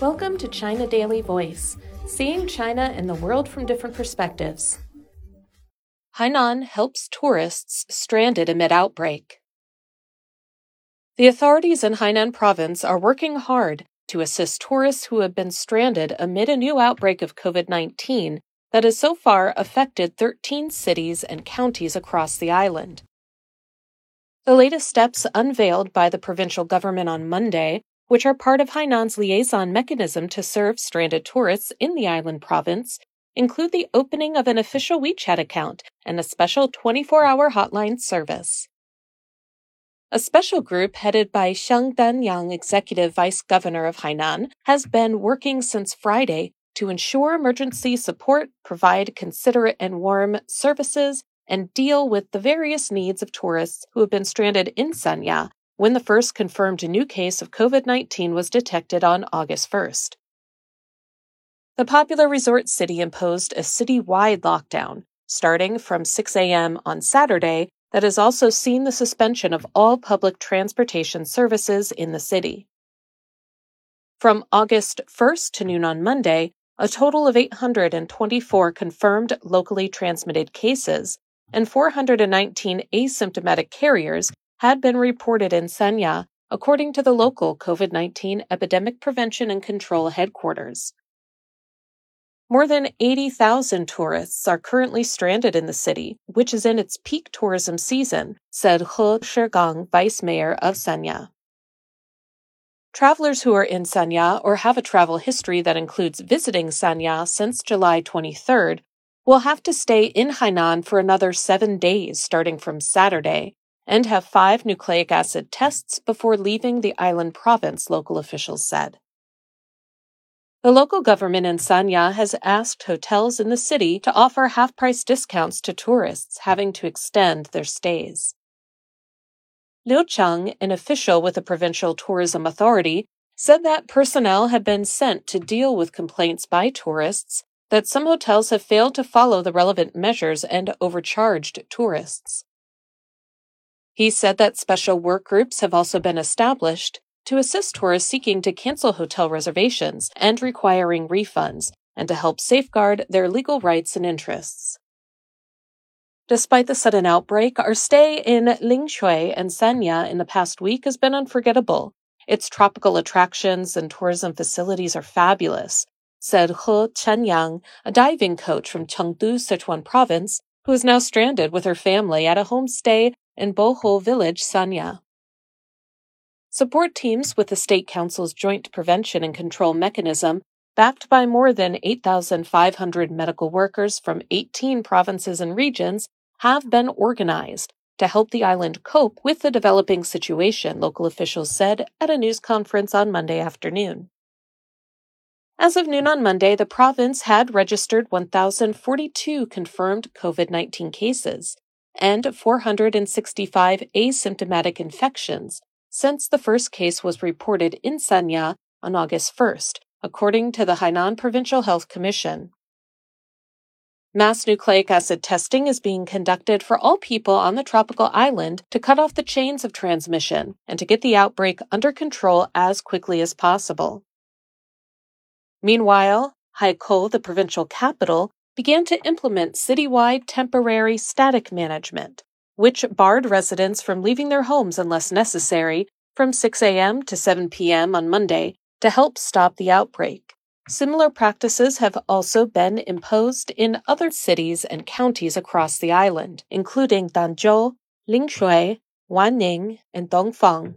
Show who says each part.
Speaker 1: Welcome to China Daily Voice, seeing China and the world from different perspectives. Hainan helps tourists stranded amid outbreak. The authorities in Hainan province are working hard to assist tourists who have been stranded amid a new outbreak of COVID 19 that has so far affected 13 cities and counties across the island. The latest steps unveiled by the provincial government on Monday which are part of Hainan's liaison mechanism to serve stranded tourists in the island province, include the opening of an official WeChat account and a special 24 hour hotline service. A special group headed by Shen Danyang, Executive Vice Governor of Hainan, has been working since Friday to ensure emergency support, provide considerate and warm services, and deal with the various needs of tourists who have been stranded in Sanya when the first confirmed new case of COVID 19 was detected on August 1st. The popular resort city imposed a city-wide lockdown starting from 6 a.m. on Saturday that has also seen the suspension of all public transportation services in the city. From August 1st to noon on Monday, a total of 824 confirmed locally transmitted cases and 419 asymptomatic carriers had been reported in Sanya, according to the local COVID 19 Epidemic Prevention and Control headquarters. More than 80,000 tourists are currently stranded in the city, which is in its peak tourism season, said He Shigang, vice mayor of Sanya. Travelers who are in Sanya or have a travel history that includes visiting Sanya since July 23rd will have to stay in Hainan for another seven days starting from Saturday and have five nucleic acid tests before leaving the island province, local officials said. The local government in Sanya has asked hotels in the city to offer half price discounts to tourists having to extend their stays. Liu Cheng, an official with the provincial tourism authority, said that personnel had been sent to deal with complaints by tourists that some hotels have failed to follow the relevant measures and overcharged tourists. He said that special work groups have also been established to assist tourists seeking to cancel hotel reservations and requiring refunds, and to help safeguard their legal rights and interests. Despite the sudden outbreak, our stay in Lingshui and Sanya in the past week has been unforgettable. Its tropical attractions and tourism facilities are fabulous, said He Chenyang, a diving coach from Chengdu, Sichuan province, who is now stranded with her family at a homestay in Bohou Village, Sanya. Support teams with the State Council's Joint Prevention and Control Mechanism, backed by more than 8,500 medical workers from 18 provinces and regions, have been organized to help the island cope with the developing situation, local officials said at a news conference on Monday afternoon. As of noon on Monday, the province had registered 1,042 confirmed COVID 19 cases, and 465 asymptomatic infections since the first case was reported in Sanya on August 1st, according to the Hainan Provincial Health Commission. Mass nucleic acid testing is being conducted for all people on the tropical island to cut off the chains of transmission and to get the outbreak under control as quickly as possible. Meanwhile, Haikou, the provincial capital, began to implement citywide temporary static management, which barred residents from leaving their homes unless necessary from 6 a.m. to 7 p.m. on Monday to help stop the outbreak. Similar practices have also been imposed in other cities and counties across the island, including Danzhou, Lingshui, Wanning, and Dongfang.